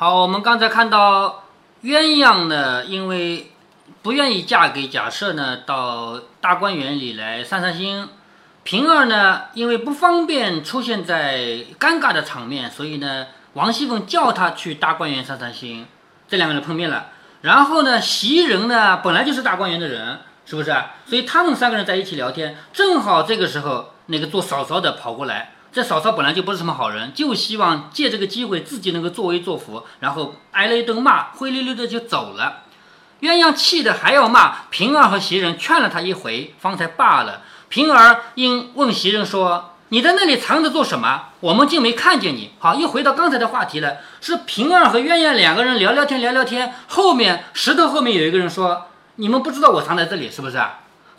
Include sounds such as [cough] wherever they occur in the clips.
好，我们刚才看到鸳鸯呢，因为不愿意嫁给贾赦呢，到大观园里来散散心。平儿呢，因为不方便出现在尴尬的场面，所以呢，王熙凤叫他去大观园散散心。这两个人碰面了，然后呢，袭人呢，本来就是大观园的人，是不是？所以他们三个人在一起聊天，正好这个时候，那个做嫂嫂的跑过来。这嫂嫂本来就不是什么好人，就希望借这个机会自己能够作威作福，然后挨了一顿骂，灰溜溜的就走了。鸳鸯气的还要骂平儿和袭人，劝了他一回，方才罢了。平儿因问袭人说：“你在那里藏着做什么？我们竟没看见你。”好，又回到刚才的话题了，是平儿和鸳鸯两个人聊聊天，聊聊天。后面石头后面有一个人说：“你们不知道我藏在这里是不是？”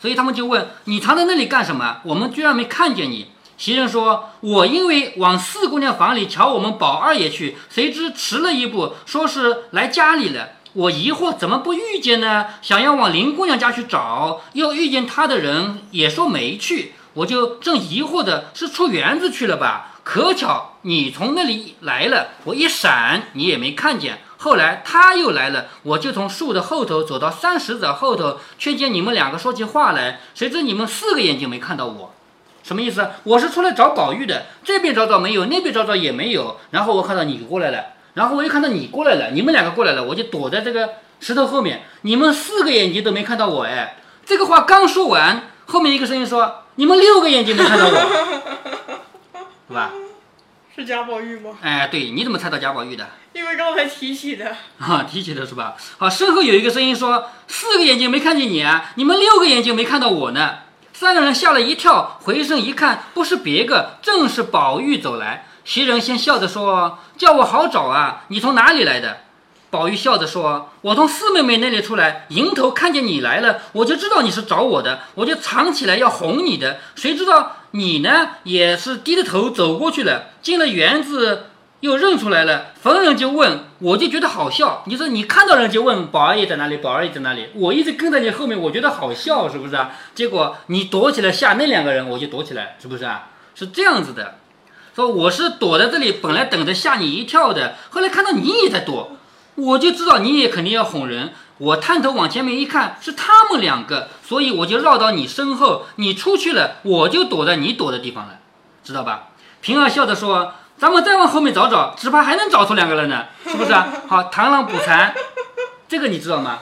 所以他们就问：“你藏在那里干什么？我们居然没看见你。”袭人说：“我因为往四姑娘房里瞧我们宝二爷去，谁知迟了一步，说是来家里了。我疑惑怎么不遇见呢？想要往林姑娘家去找，又遇见她的人也说没去，我就正疑惑的是出园子去了吧？可巧你从那里来了，我一闪你也没看见。后来他又来了，我就从树的后头走到三石子后头，却见你们两个说起话来，谁知你们四个眼睛没看到我。”什么意思？我是出来找宝玉的，这边找找没有，那边找找也没有。然后我看到你过来了，然后我又看到你过来了，你们两个过来了，我就躲在这个石头后面。你们四个眼睛都没看到我，哎，这个话刚说完，后面一个声音说：“你们六个眼睛没看到我，[laughs] 是吧？”是贾宝玉吗？哎，对，你怎么猜到贾宝玉的？因为刚才提起的。[laughs] 啊，提起的是吧？好，身后有一个声音说：“四个眼睛没看见你啊，你们六个眼睛没看到我呢。”三个人吓了一跳，回身一看，不是别个，正是宝玉走来。袭人先笑着说：“叫我好找啊，你从哪里来的？”宝玉笑着说：“我从四妹妹那里出来，迎头看见你来了，我就知道你是找我的，我就藏起来要哄你的。谁知道你呢，也是低着头走过去了，进了园子。”又认出来了，逢人就问，我就觉得好笑。你说你看到人就问宝二爷在哪里，宝二爷在哪里？我一直跟在你后面，我觉得好笑，是不是啊？结果你躲起来吓那两个人，我就躲起来，是不是啊？是这样子的。说我是躲在这里，本来等着吓你一跳的，后来看到你也在躲，我就知道你也肯定要哄人。我探头往前面一看，是他们两个，所以我就绕到你身后，你出去了，我就躲在你躲的地方了，知道吧？平儿笑着说。咱们再往后面找找，只怕还能找出两个人呢，是不是啊？[laughs] 好，螳螂捕蝉，这个你知道吗？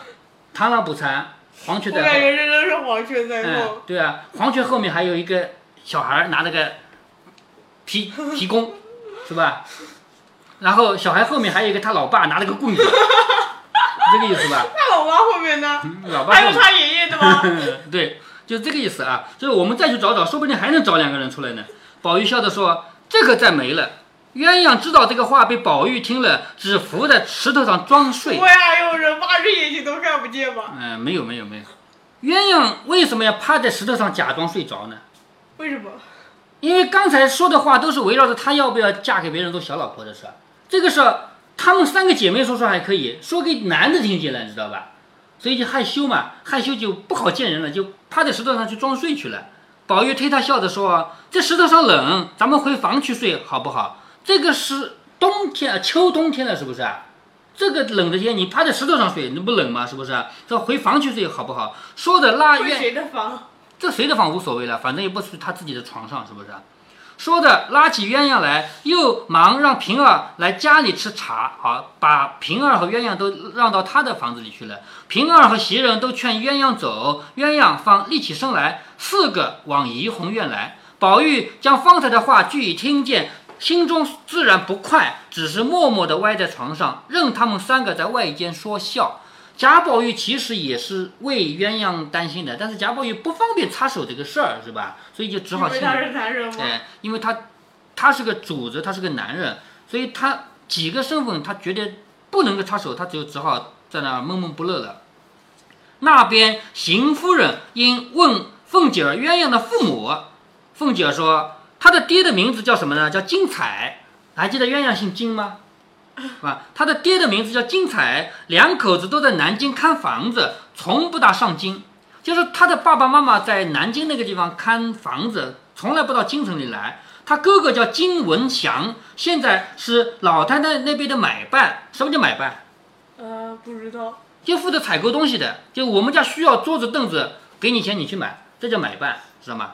螳螂捕蝉，黄雀在后。我感觉这都是黄雀在后。对啊，黄雀后面还有一个小孩拿着个皮 [laughs] 皮弓，是吧？然后小孩后面还有一个他老爸拿了个棍子，[laughs] 这个意思吧？他老爸后面呢？老爸还有他爷爷的吗？对，就这个意思啊。就是我们再去找找，说不定还能找两个人出来呢。宝玉笑着说：“这个再没了。”鸳鸯知道这个话被宝玉听了，只伏在石头上装睡。不会还有人八只眼睛都看不见吧？嗯，没有没有没有。鸳鸯为什么要趴在石头上假装睡着呢？为什么？因为刚才说的话都是围绕着她要不要嫁给别人做小老婆的事儿。这个事儿，她们三个姐妹说说还可以说给男的听见了，你知道吧？所以就害羞嘛，害羞就不好见人了，就趴在石头上去装睡去了。宝玉推她笑着说：“这石头上冷，咱们回房去睡好不好？”这个是冬天啊，秋冬天了，是不是啊？这个冷的天，你趴在石头上睡，那不冷吗？是不是？这回房去睡好不好？说的拉鸳，谁的房？这谁的房无所谓了，反正也不是他自己的床上，是不是？说的拉起鸳鸯来，又忙让平儿来家里吃茶，好，把平儿和鸳鸯都让到他的房子里去了。平儿和袭人都劝鸳鸯走，鸳鸯方立起身来，四个往怡红院来。宝玉将方才的话俱已听见。心中自然不快，只是默默地歪在床上，任他们三个在外间说笑。贾宝玉其实也是为鸳鸯担心的，但是贾宝玉不方便插手这个事儿，是吧？所以就只好。因为他是男人吗？哎，因为他，他是个主子，他是个男人，所以他几个身份他觉得不能够插手，他就只好在那闷闷不乐了。那边邢夫人因问凤姐儿鸳鸯的父母，凤姐儿说。他的爹的名字叫什么呢？叫金彩，还记得鸳鸯姓金吗？是吧？他的爹的名字叫金彩，两口子都在南京看房子，从不大上京。就是他的爸爸妈妈在南京那个地方看房子，从来不到京城里来。他哥哥叫金文祥，现在是老太太那边的买办。什么叫买办？呃，不知道。就负责采购东西的。就我们家需要桌子凳子，给你钱你去买，这叫买办，知道吗？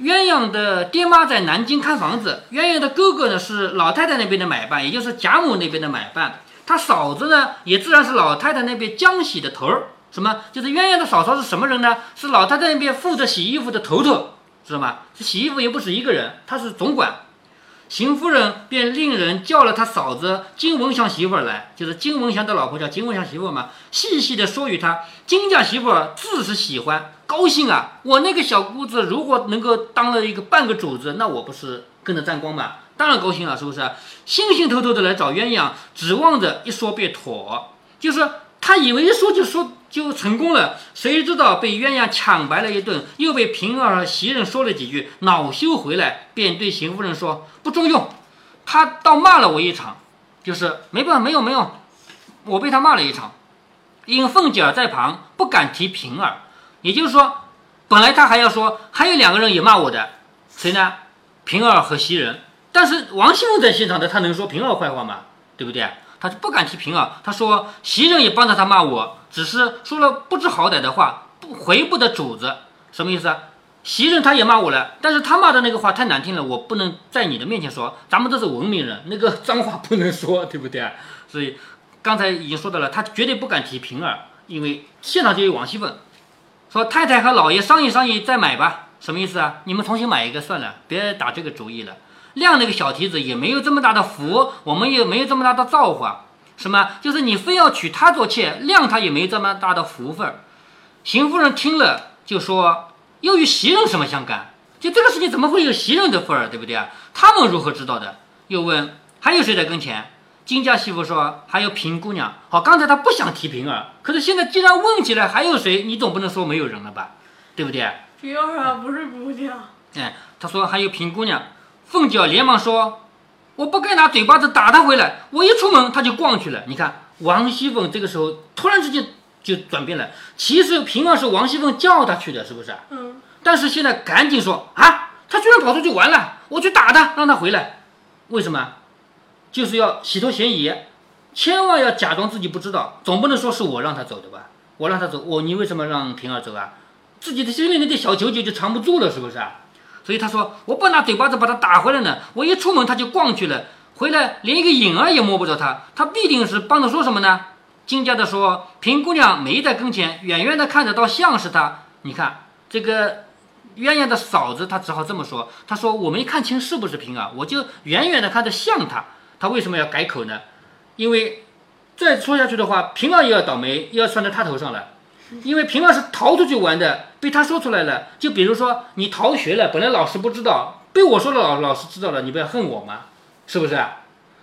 鸳鸯的爹妈在南京看房子，鸳鸯的哥哥呢是老太太那边的买办，也就是贾母那边的买办。他嫂子呢也自然是老太太那边浆洗的头儿。什么？就是鸳鸯的嫂嫂是什么人呢？是老太太那边负责洗衣服的头头，知道吗？这洗衣服又不止一个人，他是总管。邢夫人便令人叫了他嫂子金文祥媳妇儿来，就是金文祥的老婆叫金文祥媳妇嘛，细细的说与他，金家媳妇儿自是喜欢高兴啊！我那个小姑子如果能够当了一个半个主子，那我不是跟着沾光吗？当然高兴了，是不是？兴兴头头的来找鸳鸯，指望着一说便妥，就是他以为一说就说。就成功了，谁知道被鸳鸯抢白了一顿，又被平儿和袭人说了几句，恼羞回来，便对邢夫人说：“不中用，他倒骂了我一场，就是没办法，没有没有，我被他骂了一场。因凤姐儿在旁，不敢提平儿。也就是说，本来他还要说还有两个人也骂我的，谁呢？平儿和袭人。但是王熙凤在现场的，他能说平儿坏话吗？对不对？他就不敢提平儿。他说袭人也帮着他骂我。”只是说了不知好歹的话，不回不得主子，什么意思？袭人他也骂我了，但是他骂的那个话太难听了，我不能在你的面前说，咱们都是文明人，那个脏话不能说，对不对？所以刚才已经说到了，他绝对不敢提平儿，因为现场就有王熙凤，说太太和老爷商议商议再买吧，什么意思啊？你们重新买一个算了，别打这个主意了。亮那个小蹄子也没有这么大的福，我们也没有这么大的造化。什么？就是你非要娶她做妾，谅她也没这么大的福分。邢夫人听了就说：“又与袭人什么相干？就这个事情怎么会有袭人的份儿，对不对啊？他们如何知道的？”又问：“还有谁在跟前？”金家媳妇说：“还有平姑娘。”好，刚才他不想提平儿，可是现在既然问起来还有谁，你总不能说没有人了吧？对不对？平儿啊，不是姑娘。哎，他说还有平姑娘。凤姐连忙说。我不该拿嘴巴子打他回来，我一出门他就逛去了。你看王熙凤这个时候突然之间就转变了，其实平儿是王熙凤叫他去的，是不是？嗯。但是现在赶紧说啊，他居然跑出去玩了，我去打他，让他回来。为什么？就是要洗脱嫌疑，千万要假装自己不知道，总不能说是我让他走的吧？我让他走，我你为什么让平儿走啊？自己的心里那点小九九就藏不住了，是不是啊？所以他说：“我不拿嘴巴子把他打回来呢，我一出门他就逛去了，回来连一个影儿也摸不着他，他必定是帮着说什么呢？”金家的说：“平姑娘没在跟前，远远的看着倒像是他。你看这个鸳鸯的嫂子，她只好这么说。她说我没看清是不是平儿，我就远远的看着像他。他为什么要改口呢？因为再说下去的话，平儿也要倒霉，又要算在他头上了。”因为平儿是逃出去玩的，被他说出来了。就比如说你逃学了，本来老师不知道，被我说了，老老师知道了，你不要恨我吗？是不是？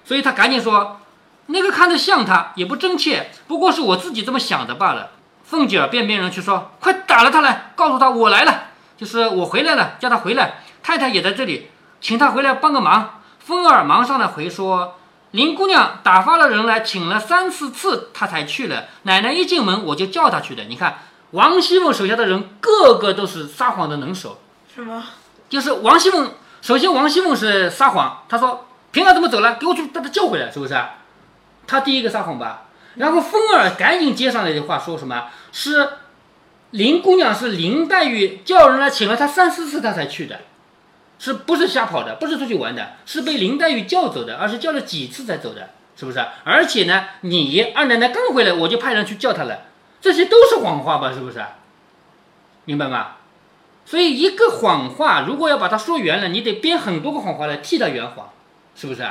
所以他赶紧说，那个看着像他，也不真切，不过是我自己这么想的罢了。凤姐儿便命人去说，快打了他来，告诉他我来了，就是我回来了，叫他回来。太太也在这里，请他回来帮个忙。凤儿忙上来回说。林姑娘打发了人来，请了三四次，她才去了。奶奶一进门，我就叫她去的。你看，王熙凤手下的人个个都是撒谎的能手。什么？就是王熙凤。首先，王熙凤是撒谎，她说平儿怎么走了？给我去把她叫回来，是不是？她第一个撒谎吧。然后风儿赶紧接上来的话说什么？是林姑娘是林黛玉叫人来请了她三四次，她才去的。是不是瞎跑的？不是出去玩的，是被林黛玉叫走的，而是叫了几次才走的，是不是？而且呢，你二奶奶刚回来，我就派人去叫她了，这些都是谎话吧？是不是？明白吗？所以一个谎话，如果要把它说圆了，你得编很多个谎话来替它圆谎，是不是？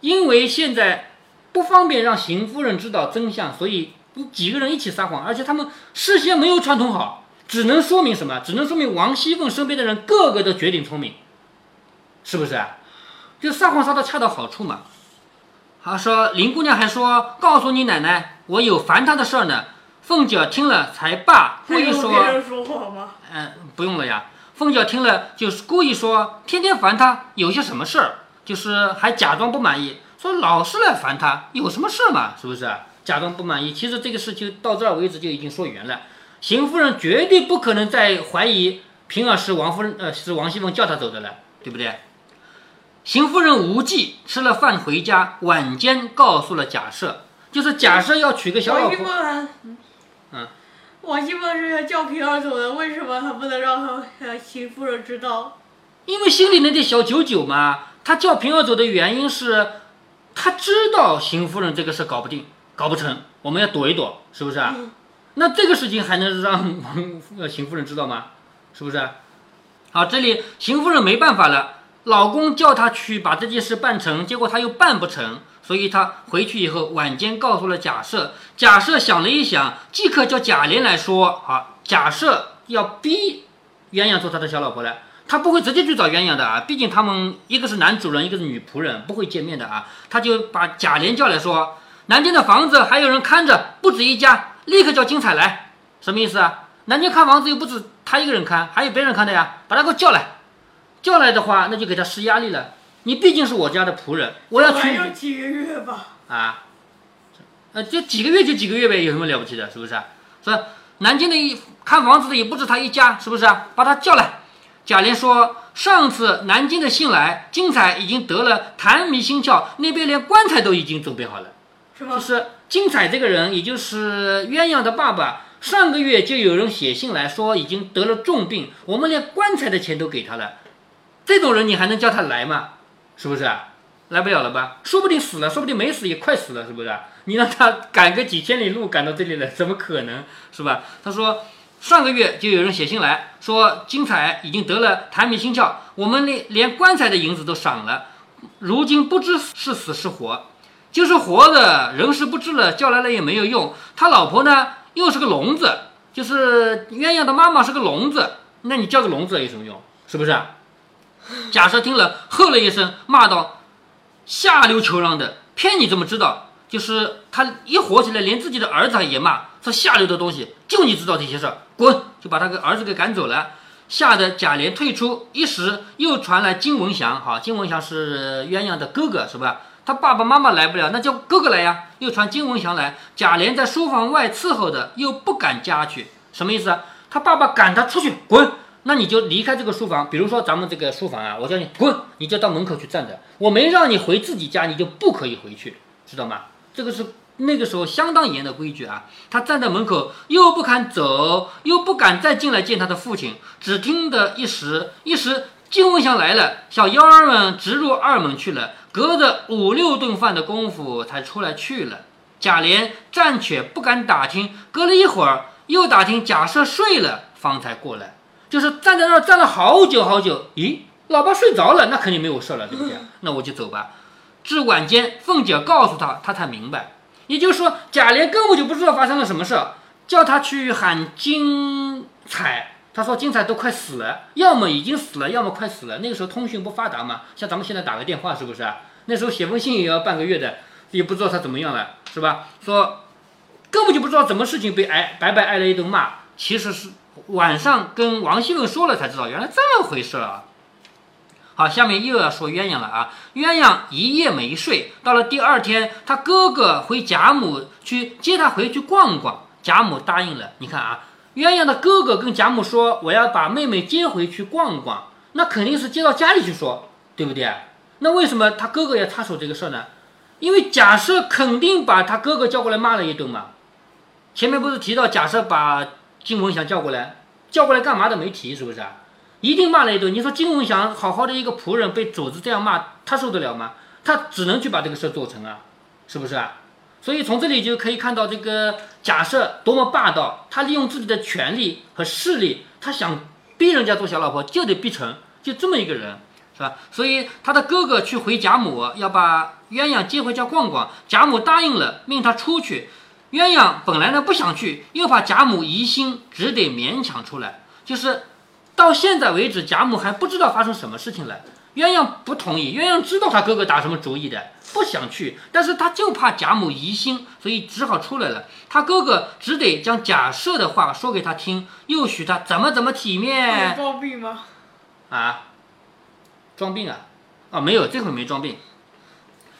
因为现在不方便让邢夫人知道真相，所以几个人一起撒谎，而且他们事先没有串通好。只能说明什么？只能说明王熙凤身边的人个个都绝顶聪明，是不是？就撒谎撒的恰到好处嘛。他说，林姑娘还说，告诉你奶奶，我有烦她的事儿呢。凤姐听了才罢，故意说，嗯，不用了呀。凤姐听了就是故意说，天天烦她有些什么事儿，就是还假装不满意，说老是来烦她，有什么事儿嘛？是不是？假装不满意，其实这个事就到这儿为止就已经说圆了。邢夫人绝对不可能再怀疑平儿是王夫人，呃，是王熙凤叫她走的了，对不对？邢夫人无忌吃了饭回家，晚间告诉了贾赦，就是贾赦要娶个小老婆。嗯，王熙凤是要叫平儿走的，为什么他不能让邢夫人知道？因为心里那点小九九嘛，他叫平儿走的原因是，他知道邢夫人这个事搞不定，搞不成，我们要躲一躲，是不是啊？嗯那这个事情还能让王呃邢夫人知道吗？是不是？好，这里邢夫人没办法了，老公叫她去把这件事办成，结果她又办不成，所以她回去以后晚间告诉了贾赦。贾赦想了一想，即刻叫贾琏来说，好，贾赦要逼鸳鸯做他的小老婆了。他不会直接去找鸳鸯的啊，毕竟他们一个是男主人，一个是女仆人，不会见面的啊。他就把贾琏叫来说，南京的房子还有人看着，不止一家，立刻叫金彩来。什么意思啊？南京看房子又不止他一个人看，还有别人看的呀，把他给我叫来。叫来的话，那就给他施压力了。你毕竟是我家的仆人，我要还娶有几个月吧。啊，呃，就几个月就几个月呗，有什么了不起的？是不是？是吧？南京的一看房子的也不止他一家，是不是啊？把他叫来。贾琏说：“上次南京的信来，金彩已经得了痰迷心窍，那边连棺材都已经准备好了。就是金彩这个人，也就是鸳鸯的爸爸，上个月就有人写信来说已经得了重病，我们连棺材的钱都给他了。这种人你还能叫他来吗？是不是啊？来不了了吧？说不定死了，说不定没死也快死了，是不是？你让他赶个几千里路赶到这里来，怎么可能？是吧？他说上个月就有人写信来说金彩已经得了痰迷心窍，我们连连棺材的银子都赏了，如今不知是死是活。就是活的人是不知了，叫来了也没有用。他老婆呢又是个聋子，就是鸳鸯的妈妈是个聋子，那你叫个聋子有什么用？是不是？贾赦听了，喝了一声，骂道：“下流求饶的，骗你怎么知道？就是他一火起来，连自己的儿子也骂，说下流的东西，就你知道这些事儿，滚！就把他给儿子给赶走了。吓得贾琏退出，一时又传来金文祥，好，金文祥是鸳鸯的哥哥，是吧？他爸爸妈妈来不了，那叫哥哥来呀。又传金文祥来，贾琏在书房外伺候的，又不敢家去，什么意思啊？他爸爸赶他出去，滚！那你就离开这个书房。比如说咱们这个书房啊，我叫你滚，你就到门口去站着。我没让你回自己家，你就不可以回去，知道吗？这个是那个时候相当严的规矩啊。他站在门口，又不肯走，又不敢再进来见他的父亲，只听得一时一时。金文祥来了，小妖儿们直入二门去了，隔着五六顿饭的功夫才出来去了。贾琏暂且不敢打听，隔了一会儿又打听贾赦睡了，方才过来。就是站在那儿站了好久好久。咦，老爸睡着了，那肯定没有事了，对不对？[laughs] 那我就走吧。至晚间，凤姐告诉他，他才明白。也就是说，贾琏根本就不知道发生了什么事，叫他去喊金彩。他说金彩都快死了，要么已经死了，要么快死了。那个时候通讯不发达嘛，像咱们现在打个电话，是不是？那时候写封信也要半个月的，也不知道他怎么样了，是吧？说根本就不知道怎么事情被挨白白挨了一顿骂，其实是晚上跟王熙凤说了才知道，原来这么回事啊。好，下面又要说鸳鸯了啊。鸳鸯一夜没睡，到了第二天，他哥哥回贾母去接他回去逛逛，贾母答应了。你看啊，鸳鸯的哥哥跟贾母说，我要把妹妹接回去逛逛，那肯定是接到家里去说，对不对？那为什么他哥哥要插手这个事儿呢？因为贾赦肯定把他哥哥叫过来骂了一顿嘛。前面不是提到贾赦把金文祥叫过来，叫过来干嘛的没提，是不是？一定骂了一顿。你说金文祥好好的一个仆人被主子这样骂，他受得了吗？他只能去把这个事儿做成啊，是不是啊？所以从这里就可以看到这个贾赦多么霸道，他利用自己的权力和势力，他想逼人家做小老婆就得逼成，就这么一个人，[laughs] 是吧？所以他的哥哥去回贾母，要把鸳鸯接回家逛逛，贾母答应了，命他出去。鸳鸯本来呢不想去，又怕贾母疑心，只得勉强出来。就是到现在为止，贾母还不知道发生什么事情了。鸳鸯不同意，鸳鸯知道他哥哥打什么主意的，不想去，但是他就怕贾母疑心，所以只好出来了。他哥哥只得将贾赦的话说给他听，又许他怎么怎么体面装病吗？啊，装病啊？啊，没有，这回没装病，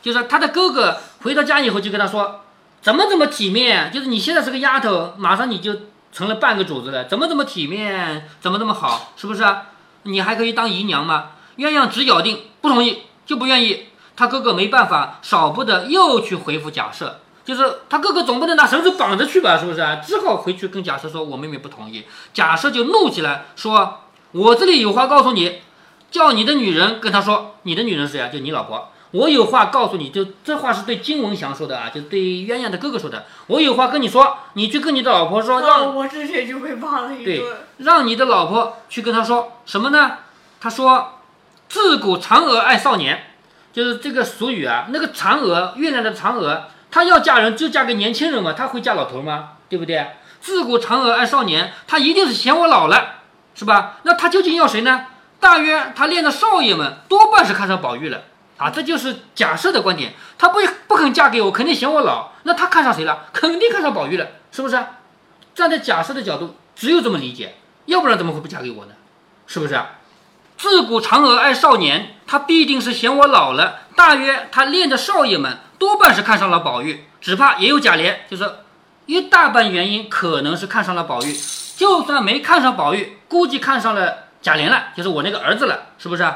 就是他的哥哥回到家以后就跟他说，怎么怎么体面，就是你现在是个丫头，马上你就成了半个主子了，怎么怎么体面，怎么怎么好，是不是啊？你还可以当姨娘吗？鸳鸯只咬定不同意，就不愿意。他哥哥没办法，少不得又去回复假设，就是他哥哥总不能拿绳子绑着去吧，是不是啊？只好回去跟假设说：“我妹妹不同意。”假设就怒起来，说：“我这里有话告诉你，叫你的女人跟他说，你的女人是谁啊？就你老婆。我有话告诉你，就这话是对金文祥说的啊，就是对鸳鸯的哥哥说的。我有话跟你说，你去跟你的老婆说，让我之前就被骂了一对。，让你的老婆去跟他说什么呢？他说：“自古嫦娥爱少年。”就是这个俗语啊，那个嫦娥，月亮的嫦娥，她要嫁人就嫁给年轻人嘛，她会嫁老头吗？对不对？自古嫦娥爱少年，她一定是嫌我老了，是吧？那她究竟要谁呢？大约她恋的少爷们多半是看上宝玉了啊，这就是假设的观点。她不不肯嫁给我，肯定嫌我老，那她看上谁了？肯定看上宝玉了，是不是？站在假设的角度，只有这么理解，要不然怎么会不嫁给我呢？是不是？自古嫦娥爱少年，她必定是嫌我老了。大约她恋的少爷们多半是看上了宝玉，只怕也有贾琏，就是一大半原因可能是看上了宝玉。就算没看上宝玉，估计看上了贾琏了，就是我那个儿子了，是不是？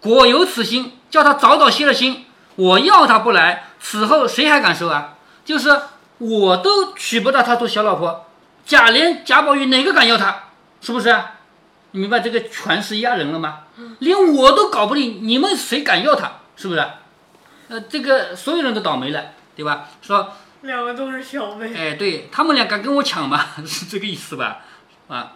果有此心，叫他早早歇了心。我要他不来，此后谁还敢收啊？就是我都娶不到他做小老婆，贾琏、贾宝玉哪个敢要他？是不是？你明白这个权势压人了吗？连我都搞不定，你们谁敢要他？是不是？呃，这个所有人都倒霉了，对吧？说，两个都是小辈，哎，对他们俩敢跟我抢吗？[laughs] 是这个意思吧？啊，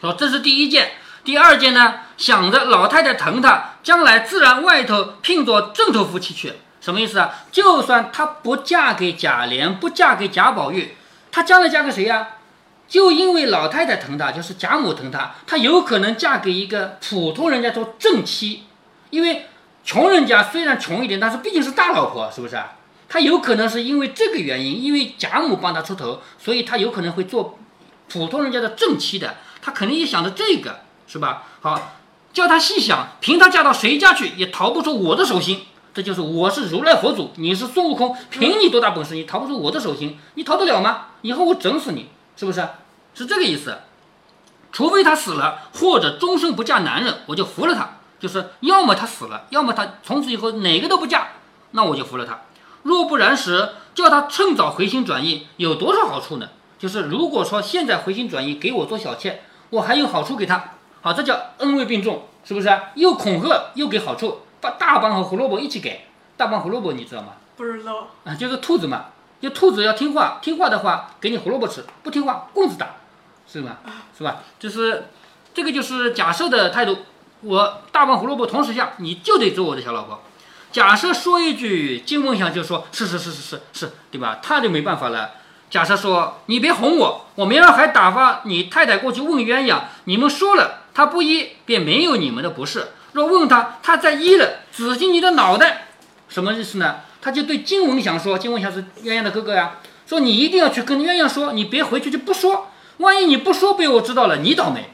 说这是第一件，第二件呢，想着老太太疼他，将来自然外头聘做正头夫妻去。什么意思啊？就算她不嫁给贾琏，不嫁给贾宝玉，她将来嫁给谁呀、就因为老太太疼她，就是贾母疼她，她有可能嫁给一个普通人家做正妻，因为穷人家虽然穷一点，但是毕竟是大老婆，是不是啊？她有可能是因为这个原因，因为贾母帮她出头，所以她有可能会做普通人家的正妻的，她肯定也想着这个，是吧？好，叫她细想，凭她嫁到谁家去，也逃不出我的手心。这就是我是如来佛祖，你是孙悟空，凭你多大本事，你逃不出我的手心，你逃得了吗？以后我整死你，是不是？是这个意思。除非他死了，或者终生不嫁男人，我就服了他。就是要么他死了，要么他从此以后哪个都不嫁，那我就服了他。若不然时，叫他趁早回心转意，有多少好处呢？就是如果说现在回心转意给我做小妾，我还有好处给他，好，这叫恩威并重，是不是？又恐吓又给好处，把大棒和胡萝卜一起给。大棒胡萝卜你知道吗？不知道。啊，就是兔子嘛，就兔子要听话，听话的话给你胡萝卜吃，不听话棍子打，是吗？是吧？就是这个就是假设的态度，我大棒胡萝卜同时下，你就得做我的小老婆。假设说一句，金凤祥就说是是是是是是，对吧？他就没办法了。假设说你别哄我，我明儿还打发你太太过去问鸳鸯，你们说了他不依，便没有你们的不是。若问他，他再依了，紫金你的脑袋，什么意思呢？他就对金文祥说，金文祥是鸳鸯的哥哥呀，说你一定要去跟鸳鸯说，你别回去就不说，万一你不说被我知道了，你倒霉，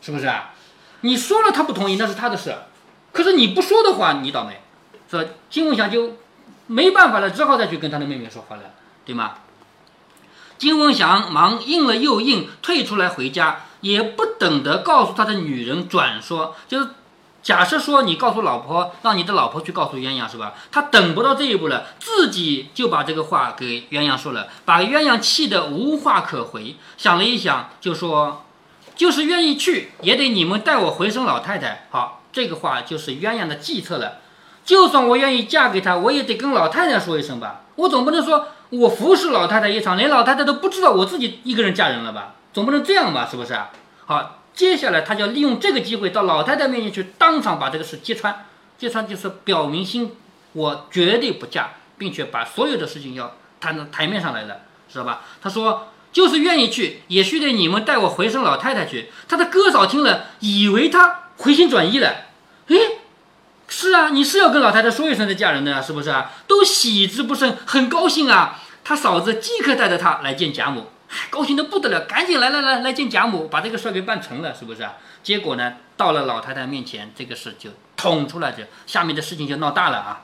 是不是啊？你说了他不同意，那是他的事，可是你不说的话，你倒霉。说金文祥就没办法了，只好再去跟他的妹妹说话了，对吗？金文祥忙应了又应，退出来回家，也不等得告诉他的女人转说，就是假设说你告诉老婆，让你的老婆去告诉鸳鸯是吧？他等不到这一步了，自己就把这个话给鸳鸯说了，把鸳鸯气得无话可回。想了一想，就说：“就是愿意去，也得你们带我回生老太太。”好，这个话就是鸳鸯的计策了。就算我愿意嫁给他，我也得跟老太太说一声吧。我总不能说我服侍老太太一场，连老太太都不知道我自己一个人嫁人了吧？总不能这样吧？是不是？好，接下来他就要利用这个机会到老太太面前去当场把这个事揭穿。揭穿就是表明心，我绝对不嫁，并且把所有的事情要摊到台面上来了，知道吧？他说。就是愿意去，也须得你们带我回生老太太去。他的哥嫂听了，以为他回心转意了。诶，是啊，你是要跟老太太说一声再嫁人的，是不是啊？都喜之不胜，很高兴啊。他嫂子即刻带着他来见贾母，高兴的不得了，赶紧来来来来见贾母，把这个事给办成了，是不是？结果呢，到了老太太面前，这个事就捅出来，就下面的事情就闹大了啊。